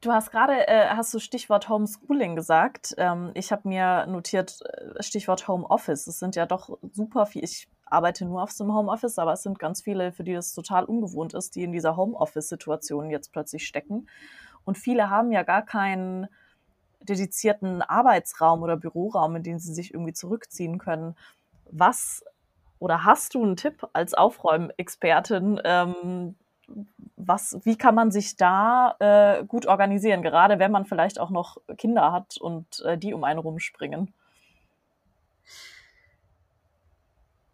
Du hast gerade, äh, hast du Stichwort Homeschooling gesagt. Ähm, ich habe mir notiert, äh, Stichwort Homeoffice. Es sind ja doch super viel. Ich arbeite nur auf so einem Homeoffice, aber es sind ganz viele, für die das total ungewohnt ist, die in dieser Homeoffice-Situation jetzt plötzlich stecken. Und viele haben ja gar keinen dedizierten Arbeitsraum oder Büroraum, in den sie sich irgendwie zurückziehen können. Was oder hast du einen Tipp als Aufräumexpertin, ähm, was, wie kann man sich da äh, gut organisieren, gerade wenn man vielleicht auch noch Kinder hat und äh, die um einen rumspringen?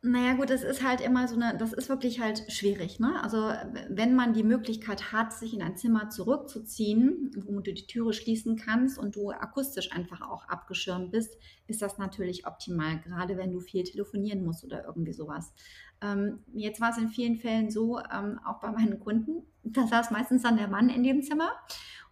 Naja gut, das ist halt immer so eine, das ist wirklich halt schwierig. Ne? Also wenn man die Möglichkeit hat, sich in ein Zimmer zurückzuziehen, wo du die Türe schließen kannst und du akustisch einfach auch abgeschirmt bist, ist das natürlich optimal, gerade wenn du viel telefonieren musst oder irgendwie sowas. Ähm, jetzt war es in vielen Fällen so, ähm, auch bei meinen Kunden, da saß meistens dann der Mann in dem Zimmer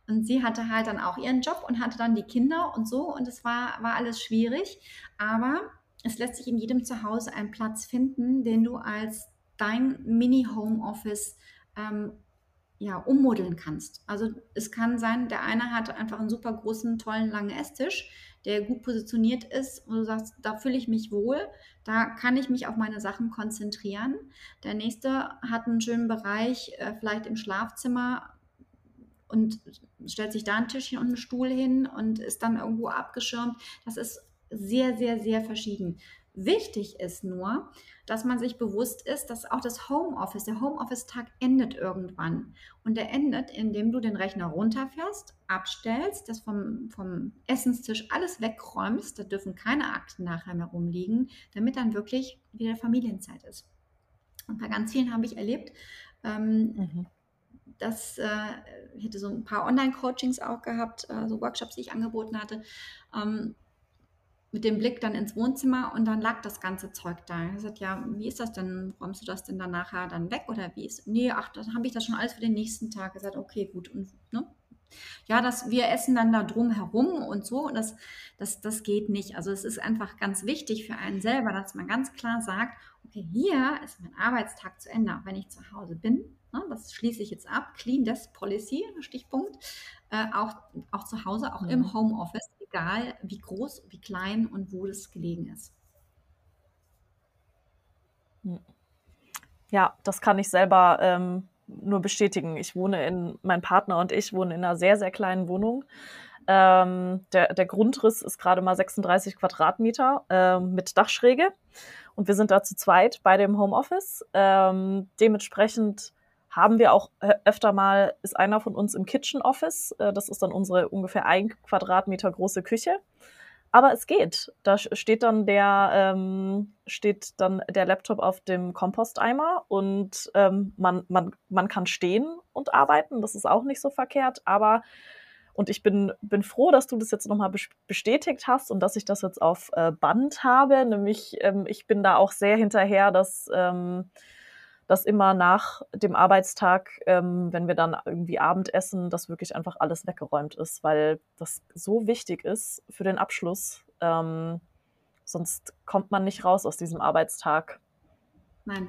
und sie hatte halt dann auch ihren Job und hatte dann die Kinder und so und es war, war alles schwierig, aber es lässt sich in jedem Zuhause einen Platz finden, den du als dein Mini-Homeoffice ähm, ja, ummodeln kannst. Also es kann sein, der eine hat einfach einen super großen, tollen, langen Esstisch, der gut positioniert ist und du sagst, da fühle ich mich wohl, da kann ich mich auf meine Sachen konzentrieren. Der nächste hat einen schönen Bereich, äh, vielleicht im Schlafzimmer und stellt sich da ein Tischchen und einen Stuhl hin und ist dann irgendwo abgeschirmt. Das ist sehr, sehr, sehr verschieden. Wichtig ist nur, dass man sich bewusst ist, dass auch das Homeoffice, der Homeoffice-Tag endet irgendwann. Und der endet, indem du den Rechner runterfährst, abstellst, das vom, vom Essenstisch alles wegräumst, da dürfen keine Akten nachher mehr rumliegen, damit dann wirklich wieder Familienzeit ist. Und bei ganz vielen habe ich erlebt, ähm, mhm. dass äh, ich hätte so ein paar Online-Coachings auch gehabt, äh, so Workshops, die ich angeboten hatte. Ähm, mit dem Blick dann ins Wohnzimmer und dann lag das ganze Zeug da. Er sagt, ja, wie ist das denn? Räumst du das denn dann nachher dann weg oder wie ist? Nee, ach, dann habe ich das schon alles für den nächsten Tag. Er sagt, okay, gut. Und, ne? Ja, das, wir essen dann da drum herum und so. Und das, das, das geht nicht. Also es ist einfach ganz wichtig für einen selber, dass man ganz klar sagt, okay, hier ist mein Arbeitstag zu Ende, auch wenn ich zu Hause bin. Ne? Das schließe ich jetzt ab. Clean Desk Policy, Stichpunkt. Äh, auch, auch zu Hause, auch ja. im Homeoffice egal wie groß, wie klein und wo das gelegen ist.
Hm. Ja, das kann ich selber ähm, nur bestätigen. Ich wohne in, mein Partner und ich wohnen in einer sehr, sehr kleinen Wohnung. Ähm, der, der Grundriss ist gerade mal 36 Quadratmeter ähm, mit Dachschräge und wir sind da zu zweit bei dem Homeoffice. Ähm, dementsprechend haben wir auch äh, öfter mal, ist einer von uns im Kitchen Office. Äh, das ist dann unsere ungefähr ein Quadratmeter große Küche. Aber es geht. Da steht dann der, ähm, steht dann der Laptop auf dem Komposteimer und ähm, man, man, man kann stehen und arbeiten. Das ist auch nicht so verkehrt. Aber und ich bin, bin froh, dass du das jetzt nochmal bestätigt hast und dass ich das jetzt auf äh, Band habe. Nämlich, ähm, ich bin da auch sehr hinterher, dass ähm, dass immer nach dem Arbeitstag, ähm, wenn wir dann irgendwie Abendessen, dass wirklich einfach alles weggeräumt ist, weil das so wichtig ist für den Abschluss. Ähm, sonst kommt man nicht raus aus diesem Arbeitstag.
Nein.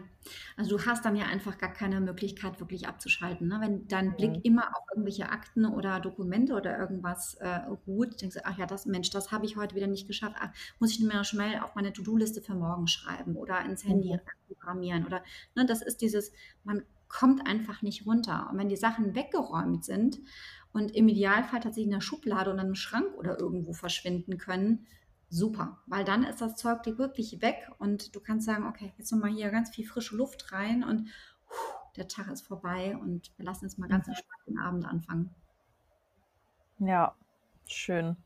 Also du hast dann ja einfach gar keine Möglichkeit, wirklich abzuschalten. Ne? Wenn dein Blick mhm. immer auf irgendwelche Akten oder Dokumente oder irgendwas äh, ruht, denkst du, ach ja, das Mensch, das habe ich heute wieder nicht geschafft. Ach, muss ich mir schnell auf meine To-Do-Liste für morgen schreiben oder ins Handy mhm. programmieren. Oder ne, das ist dieses, man kommt einfach nicht runter. Und wenn die Sachen weggeräumt sind und im Idealfall tatsächlich in der Schublade oder einem Schrank oder irgendwo verschwinden können, super, weil dann ist das Zeug wirklich weg und du kannst sagen, okay, jetzt nochmal hier ganz viel frische Luft rein und der Tag ist vorbei und wir lassen jetzt mal ganz mhm. entspannt den Abend anfangen.
Ja, schön.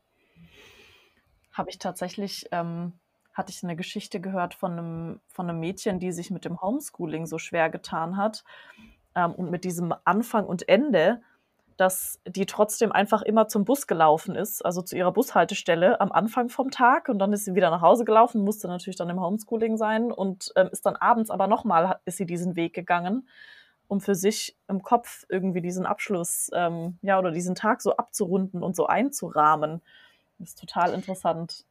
Habe ich tatsächlich, ähm, hatte ich eine Geschichte gehört von einem, von einem Mädchen, die sich mit dem Homeschooling so schwer getan hat ähm, und mit diesem Anfang und Ende dass die trotzdem einfach immer zum Bus gelaufen ist, also zu ihrer Bushaltestelle am Anfang vom Tag und dann ist sie wieder nach Hause gelaufen, musste natürlich dann im Homeschooling sein und ähm, ist dann abends aber nochmal, ist sie diesen Weg gegangen, um für sich im Kopf irgendwie diesen Abschluss, ähm, ja, oder diesen Tag so abzurunden und so einzurahmen. Das ist total interessant.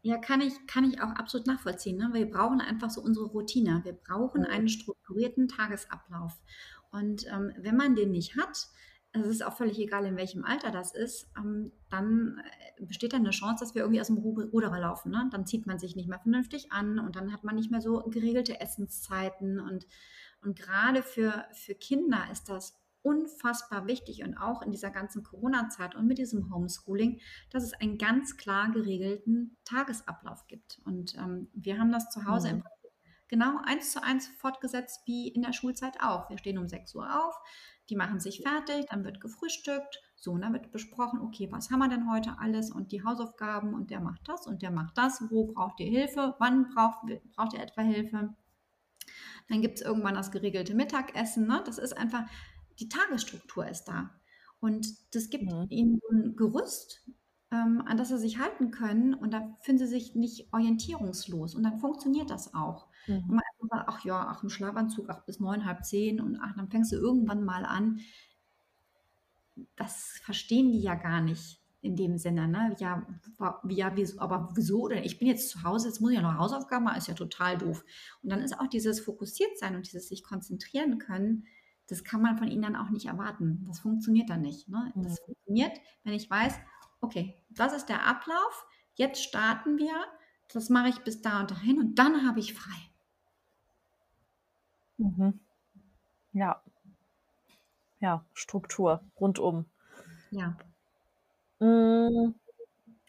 Ja, kann ich, kann ich auch absolut nachvollziehen. Ne? Wir brauchen einfach so unsere Routine. Wir brauchen einen strukturierten Tagesablauf. Und ähm, wenn man den nicht hat, es ist auch völlig egal, in welchem Alter das ist, ähm, dann äh, besteht dann eine Chance, dass wir irgendwie aus dem Ru- Ruder laufen. Ne? Dann zieht man sich nicht mehr vernünftig an und dann hat man nicht mehr so geregelte Essenszeiten. Und, und gerade für, für Kinder ist das unfassbar wichtig und auch in dieser ganzen Corona-Zeit und mit diesem Homeschooling, dass es einen ganz klar geregelten Tagesablauf gibt. Und ähm, wir haben das zu Hause im
Mhm.
Prinzip genau eins zu eins fortgesetzt wie in der Schulzeit auch. Wir stehen um 6 Uhr auf, die machen sich fertig, dann wird gefrühstückt, so, und dann wird besprochen, okay, was haben wir denn heute alles und die Hausaufgaben und der macht das und der macht das, wo braucht ihr Hilfe, wann braucht, braucht ihr etwa Hilfe. Dann gibt es irgendwann das geregelte Mittagessen. Ne? Das ist einfach, die Tagesstruktur ist da. Und das gibt
Mhm.
ihnen so ein Gerüst, ähm, an das sie sich halten können. Und da fühlen sie sich nicht orientierungslos. Und dann funktioniert das auch.
Mhm.
man sagt, ach ja, ach im Schlafanzug, ach bis neun, halb zehn und ach, dann fängst du irgendwann mal an. Das verstehen die ja gar nicht in dem Sinne, ne? Ja, ja, wieso, aber wieso? Oder ich bin jetzt zu Hause, jetzt muss ich ja noch Hausaufgaben machen, ist ja total doof. Und dann ist auch dieses Fokussiertsein und dieses sich konzentrieren können, das kann man von ihnen dann auch nicht erwarten. Das funktioniert dann nicht. Ne?
Mhm.
Das funktioniert, wenn ich weiß, okay, das ist der Ablauf, jetzt starten wir, das mache ich bis da und dahin und dann habe ich frei.
Mhm. Ja, ja, Struktur rundum.
Ja.
Mm,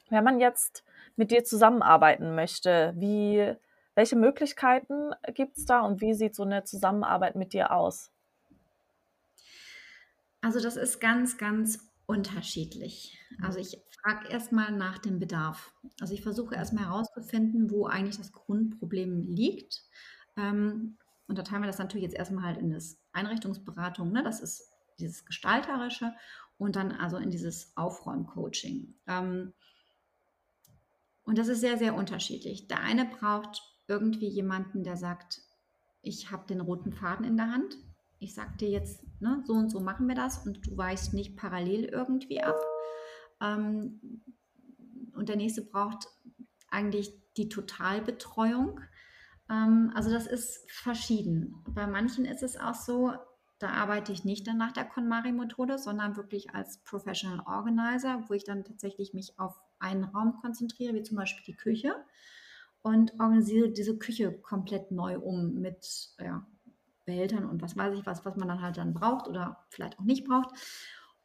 Wenn man jetzt mit dir zusammenarbeiten möchte, wie, welche Möglichkeiten gibt es da und wie sieht so eine Zusammenarbeit mit dir aus?
Also das ist ganz, ganz unterschiedlich. Also ich frage erstmal nach dem Bedarf. Also ich versuche erstmal herauszufinden, wo eigentlich das Grundproblem liegt. Ähm, unterteilen wir das natürlich jetzt erstmal halt in das Einrichtungsberatung, ne? das ist dieses Gestalterische und dann also in dieses Aufräumcoaching. Ähm, und das ist sehr, sehr unterschiedlich. Der eine braucht irgendwie jemanden, der sagt, ich habe den roten Faden in der Hand. Ich sage dir jetzt, ne, so und so machen wir das und du weichst nicht parallel irgendwie ab. Ähm, und der nächste braucht eigentlich die Totalbetreuung. Ähm, also das ist verschieden. Bei manchen ist es auch so, da arbeite ich nicht dann nach der KonMari-Methode, sondern wirklich als Professional Organizer, wo ich dann tatsächlich mich auf einen Raum konzentriere, wie zum Beispiel die Küche und organisiere diese Küche komplett neu um mit ja, Behältern und was weiß ich was, was man dann halt dann braucht oder vielleicht auch nicht braucht.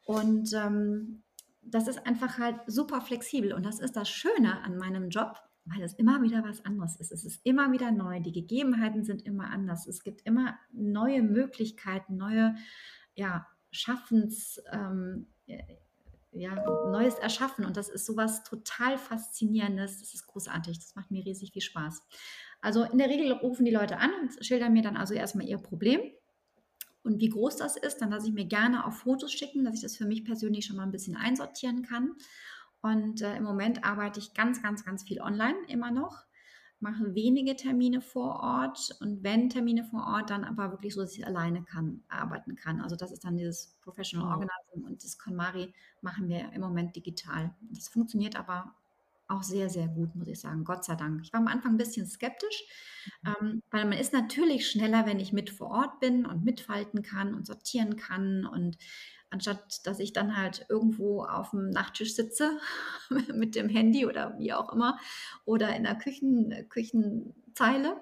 Und ähm, das ist einfach halt super flexibel und das ist das Schöne an meinem Job, weil es immer wieder was anderes ist. Es ist immer wieder neu. Die Gegebenheiten sind immer anders. Es gibt immer neue Möglichkeiten, neue ja, Schaffens, ähm, ja, Neues erschaffen. Und das ist sowas total Faszinierendes. Das ist großartig. Das macht mir riesig viel Spaß. Also in der Regel rufen die Leute an und schildern mir dann also erstmal ihr Problem. Und wie groß das ist, dann lasse ich mir gerne auf Fotos schicken, dass ich das für mich persönlich schon mal ein bisschen einsortieren kann. Und äh, im Moment arbeite ich ganz, ganz, ganz viel online immer noch, mache wenige Termine vor Ort und wenn Termine vor Ort, dann aber wirklich so, dass ich alleine kann, arbeiten kann. Also das ist dann dieses Professional
Mhm.
Organizing und das KonMari machen wir im Moment digital. Das funktioniert aber auch sehr, sehr gut, muss ich sagen. Gott sei Dank. Ich war am Anfang ein bisschen skeptisch, ähm, weil man ist natürlich schneller, wenn ich mit vor Ort bin und mitfalten kann und sortieren kann und anstatt dass ich dann halt irgendwo auf dem Nachttisch sitze mit dem Handy oder wie auch immer oder in der Küchen, Küchenzeile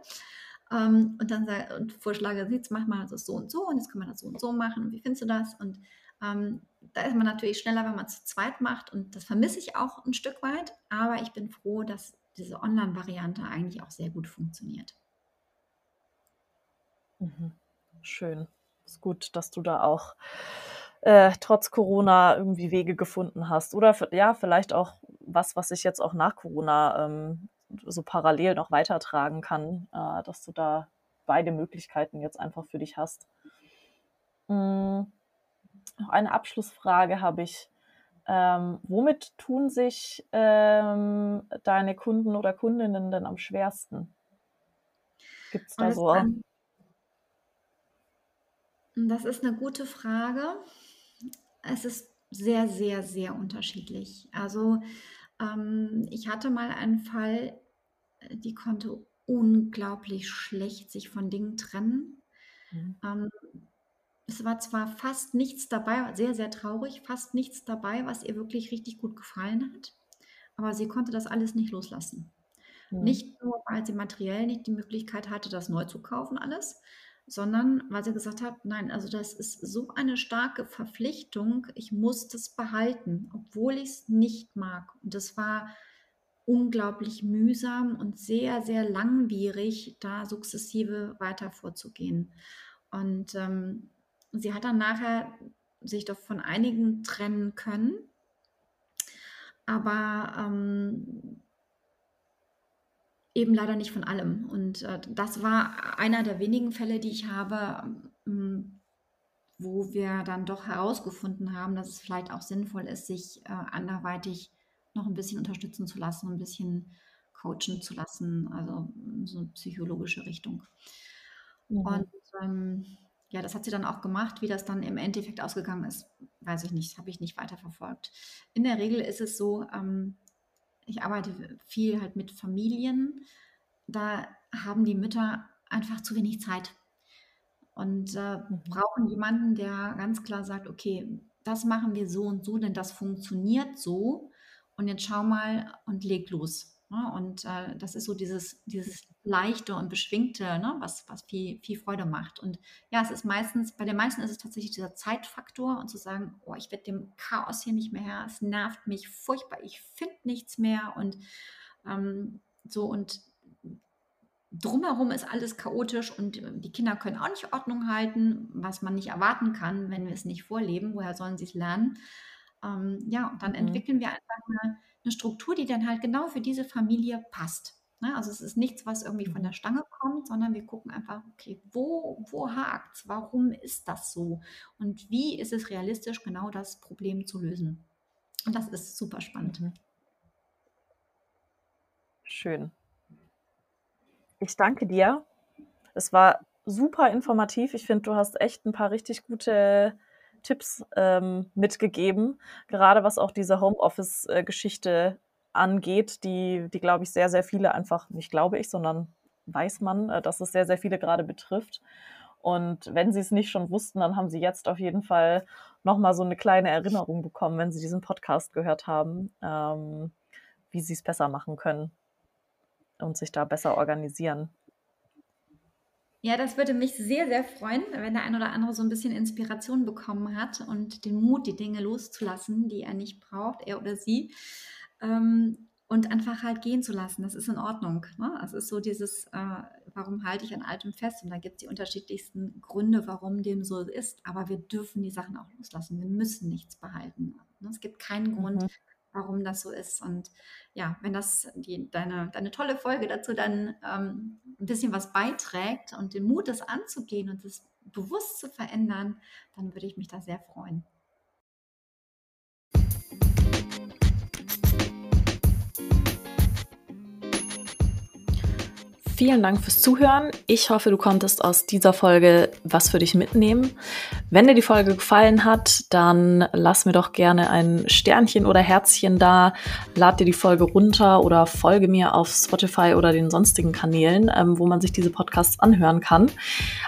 ähm, und dann sage, und vorschlage, jetzt mach mal das so und so und jetzt kann man das so und so machen und wie findest du das? Und ähm, da ist man natürlich schneller, wenn man es zu zweit macht und das vermisse ich auch ein Stück weit, aber ich bin froh, dass diese Online-Variante eigentlich auch sehr gut funktioniert.
Mhm. Schön. Ist gut, dass du da auch äh, trotz Corona irgendwie Wege gefunden hast. Oder ja, vielleicht auch was, was ich jetzt auch nach Corona ähm, so parallel noch weitertragen kann, äh, dass du da beide Möglichkeiten jetzt einfach für dich hast. Mm, noch eine Abschlussfrage habe ich. Ähm, womit tun sich ähm, deine Kunden oder Kundinnen denn am schwersten? Gibt es da so?
kann, das ist eine gute Frage. Es ist sehr, sehr, sehr unterschiedlich. Also ähm, ich hatte mal einen Fall, die konnte unglaublich schlecht sich von Dingen trennen. Mhm. Ähm, es war zwar fast nichts dabei, sehr, sehr traurig, fast nichts dabei, was ihr wirklich richtig gut gefallen hat, aber sie konnte das alles nicht loslassen. Mhm. Nicht nur, weil sie materiell nicht die Möglichkeit hatte, das neu zu kaufen, alles, sondern weil sie gesagt hat, nein, also das ist so eine starke Verpflichtung, ich muss das behalten, obwohl ich es nicht mag. Und das war unglaublich mühsam und sehr, sehr langwierig, da sukzessive weiter vorzugehen. Und ähm, sie hat dann nachher sich doch von einigen trennen können, aber ähm, eben leider nicht von allem. Und äh, das war einer der wenigen Fälle, die ich habe, ähm, wo wir dann doch herausgefunden haben, dass es vielleicht auch sinnvoll ist, sich äh, anderweitig noch ein bisschen unterstützen zu lassen, ein bisschen coachen zu lassen, also so eine psychologische Richtung. Mhm. Und ähm, ja, das hat sie dann auch gemacht. Wie das dann im Endeffekt ausgegangen ist, weiß ich nicht, habe ich nicht weiterverfolgt. In der Regel ist es so, ähm, ich arbeite viel halt mit Familien, da haben die Mütter einfach zu wenig Zeit und äh, mhm. brauchen jemanden, der ganz klar sagt, okay, das machen wir so und so, denn das funktioniert so und jetzt schau mal und leg los. Ne? Und äh, das ist so dieses, dieses leichte und beschwingte, ne? was, was viel, viel Freude macht. Und ja, es ist meistens, bei den meisten ist es tatsächlich dieser Zeitfaktor und zu sagen, oh, ich werde dem Chaos hier nicht mehr her, es nervt mich furchtbar, ich finde nichts mehr und ähm, so und drumherum ist alles chaotisch und äh, die Kinder können auch nicht Ordnung halten, was man nicht erwarten kann, wenn wir es nicht vorleben. Woher sollen sie es lernen? Ähm, ja, und dann mhm. entwickeln wir einfach eine, eine Struktur, die dann halt genau für diese Familie passt. Ne? Also es ist nichts, was irgendwie von der mhm. Stange kommt, sondern wir gucken einfach, okay, wo, wo hakt es? Warum ist das so? Und wie ist es realistisch, genau das Problem zu lösen? Und das ist super spannend. Mhm.
Schön. Ich danke dir. Es war super informativ. Ich finde, du hast echt ein paar richtig gute Tipps ähm, mitgegeben, gerade was auch diese Homeoffice-Geschichte angeht, die, die glaube ich, sehr, sehr viele einfach, nicht glaube ich, sondern weiß man, äh, dass es sehr, sehr viele gerade betrifft. Und wenn sie es nicht schon wussten, dann haben sie jetzt auf jeden Fall nochmal so eine kleine Erinnerung bekommen, wenn sie diesen Podcast gehört haben, ähm, wie sie es besser machen können und sich da besser organisieren.
Ja, das würde mich sehr, sehr freuen, wenn der ein oder andere so ein bisschen Inspiration bekommen hat und den Mut, die Dinge loszulassen, die er nicht braucht, er oder sie. Ähm, und einfach halt gehen zu lassen, das ist in Ordnung. Ne? Es ist so dieses, äh, warum halte ich an Altem fest? Und da gibt es die unterschiedlichsten Gründe, warum dem so ist. Aber wir dürfen die Sachen auch loslassen. Wir müssen nichts behalten. Ne? Es gibt keinen Grund, mhm warum das so ist. Und ja, wenn das die, deine, deine tolle Folge dazu dann ähm, ein bisschen was beiträgt und den Mut, das anzugehen und das bewusst zu verändern, dann würde ich mich da sehr freuen.
Vielen Dank fürs Zuhören. Ich hoffe, du konntest aus dieser Folge was für dich mitnehmen. Wenn dir die Folge gefallen hat, dann lass mir doch gerne ein Sternchen oder Herzchen da. Lad dir die Folge runter oder folge mir auf Spotify oder den sonstigen Kanälen, ähm, wo man sich diese Podcasts anhören kann.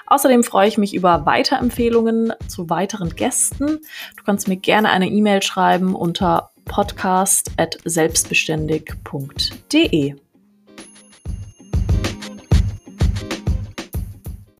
Außerdem freue ich mich über Weiterempfehlungen zu weiteren Gästen. Du kannst mir gerne eine E-Mail schreiben unter podcast.selbstbeständig.de.